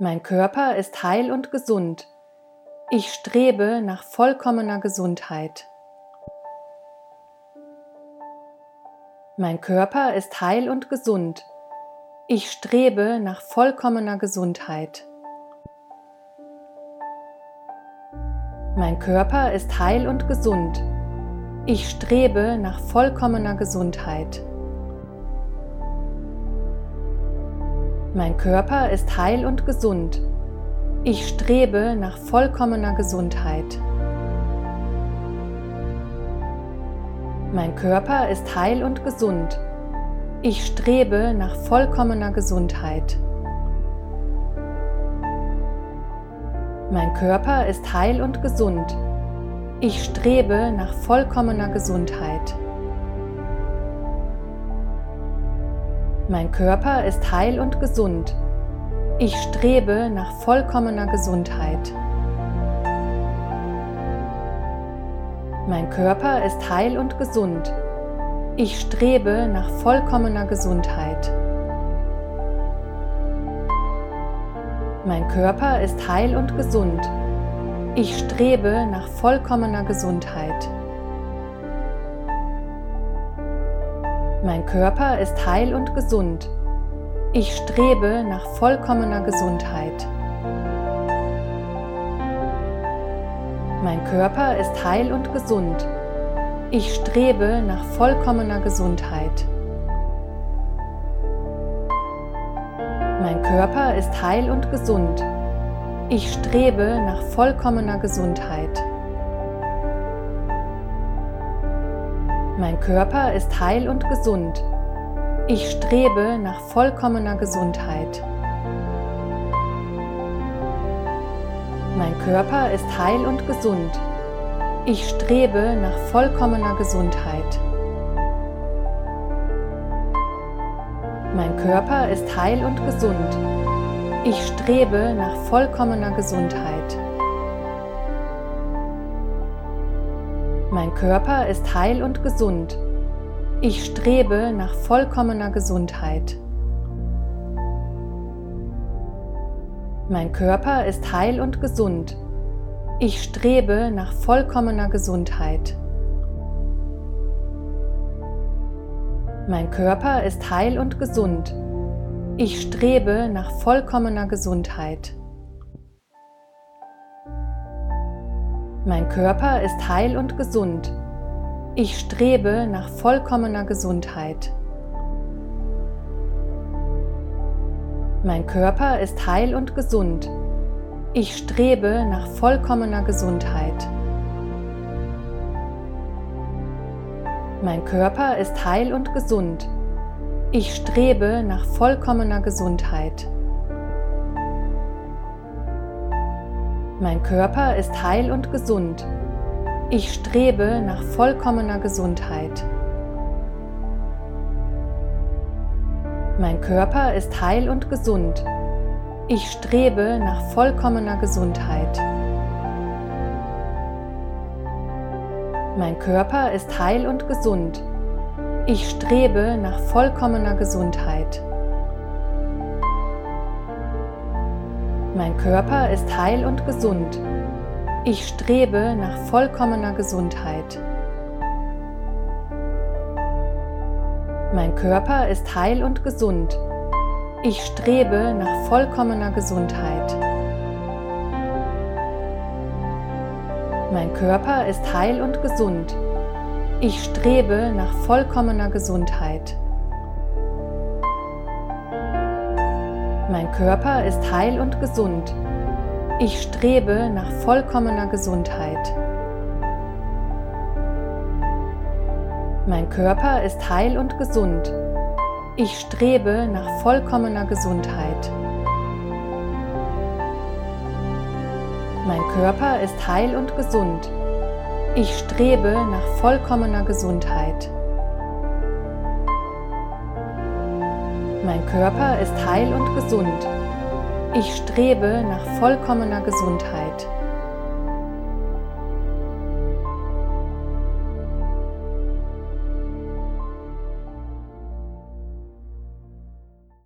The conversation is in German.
Mein Körper ist heil und gesund. Ich strebe nach vollkommener Gesundheit. Mein Körper ist heil und gesund. Ich strebe nach vollkommener Gesundheit. Mein Körper ist heil und gesund. Ich strebe nach vollkommener Gesundheit. Mein Körper ist heil und gesund. Ich strebe nach vollkommener Gesundheit. Mein Körper ist heil und gesund. Ich strebe nach vollkommener Gesundheit. Mein Körper ist heil und gesund. Ich strebe nach vollkommener Gesundheit. Mein Körper ist heil und gesund. Ich strebe nach vollkommener Gesundheit. Mein Körper ist heil und gesund. Ich strebe nach vollkommener Gesundheit. Mein Körper ist heil und gesund. Ich strebe nach vollkommener Gesundheit. Mein Körper ist heil und gesund. Ich strebe nach vollkommener Gesundheit. Mein Körper ist heil und gesund. Ich strebe nach vollkommener Gesundheit. Mein Körper ist heil und gesund. Ich strebe nach vollkommener Gesundheit. Mein Körper ist heil und gesund. Ich strebe nach vollkommener Gesundheit. Mein Körper ist heil und gesund. Ich strebe nach vollkommener Gesundheit. Mein Körper ist heil und gesund. Ich strebe nach vollkommener Gesundheit. Mein Körper ist heil und gesund. Ich strebe nach vollkommener Gesundheit. Mein Körper ist heil und gesund. Ich strebe nach vollkommener Gesundheit. Mein Körper ist heil und gesund. Ich strebe nach vollkommener Gesundheit. Mein Körper ist heil und gesund. Ich strebe nach vollkommener Gesundheit. Mein Körper ist heil und gesund. Ich strebe nach vollkommener Gesundheit. Mein Körper ist heil und gesund. Ich strebe nach vollkommener Gesundheit. Mein Körper ist heil und gesund. Ich strebe nach vollkommener Gesundheit. Mein Körper ist heil und gesund. Ich strebe nach vollkommener Gesundheit. Mein Körper ist heil und gesund. Ich strebe nach vollkommener Gesundheit. Mein Körper ist heil und gesund. Ich strebe nach vollkommener Gesundheit. Mein Körper ist heil und gesund. Ich strebe nach vollkommener Gesundheit. Mein Körper ist heil und gesund. Ich strebe nach vollkommener Gesundheit. Körper ist heil und gesund. Ich strebe nach vollkommener Gesundheit. Mein Körper ist heil und gesund. Ich strebe nach vollkommener Gesundheit. Mein Körper ist heil und gesund. Ich strebe nach vollkommener Gesundheit. Mein Körper ist heil und gesund. Ich strebe nach vollkommener Gesundheit.